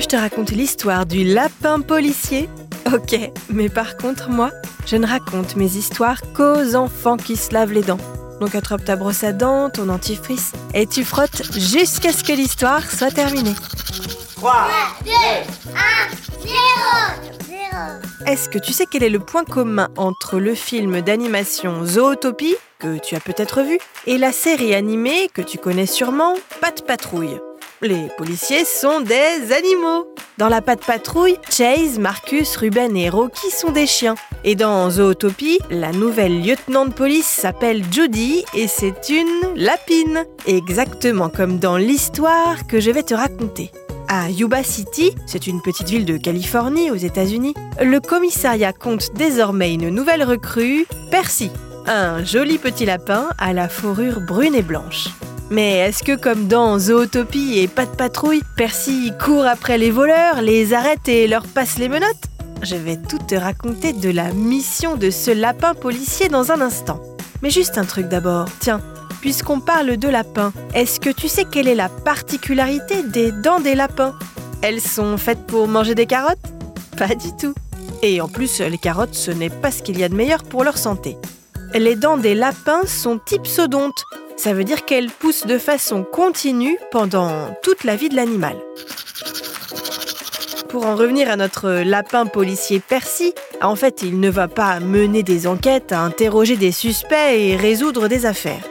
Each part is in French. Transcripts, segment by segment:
que je te raconte l'histoire du lapin policier? Ok, mais par contre, moi, je ne raconte mes histoires qu'aux enfants qui se lavent les dents. Donc attrape ta brosse à dents, ton dentifrice, et tu frottes jusqu'à ce que l'histoire soit terminée. 3, 2, 1, 0, 0. Est-ce que tu sais quel est le point commun entre le film d'animation Zootopie, que tu as peut-être vu, et la série animée que tu connais sûrement, Pat Patrouille? Les policiers sont des animaux. Dans la Pat Patrouille, Chase, Marcus, Ruben et Rocky sont des chiens. Et dans Zootopie, la nouvelle lieutenant de police s'appelle Judy et c'est une lapine. Exactement comme dans l'histoire que je vais te raconter. À Yuba City, c'est une petite ville de Californie aux États-Unis, le commissariat compte désormais une nouvelle recrue, Percy, un joli petit lapin à la fourrure brune et blanche. Mais est-ce que comme dans Zootopie et Pas de patrouille, Percy court après les voleurs, les arrête et leur passe les menottes? Je vais tout te raconter de la mission de ce lapin policier dans un instant. Mais juste un truc d'abord, tiens, puisqu'on parle de lapins, est-ce que tu sais quelle est la particularité des dents des lapins? Elles sont faites pour manger des carottes? Pas du tout. Et en plus, les carottes, ce n'est pas ce qu'il y a de meilleur pour leur santé. Les dents des lapins sont ipsodontes. Ça veut dire qu'elles poussent de façon continue pendant toute la vie de l'animal. Pour en revenir à notre lapin policier Percy, en fait, il ne va pas mener des enquêtes, interroger des suspects et résoudre des affaires.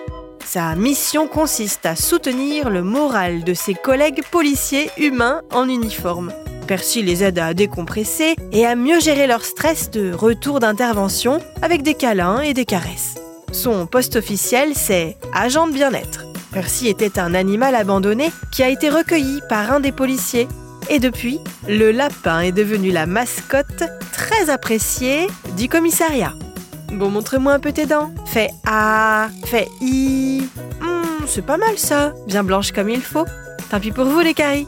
Sa mission consiste à soutenir le moral de ses collègues policiers humains en uniforme. Percy les aide à décompresser et à mieux gérer leur stress de retour d'intervention avec des câlins et des caresses. Son poste officiel, c'est agent de bien-être. Percy était un animal abandonné qui a été recueilli par un des policiers. Et depuis, le lapin est devenu la mascotte très appréciée du commissariat. Bon, montre-moi un peu tes dents. Fais A, fais I. Hmm, c'est pas mal ça, bien blanche comme il faut. Tant pis pour vous les caries.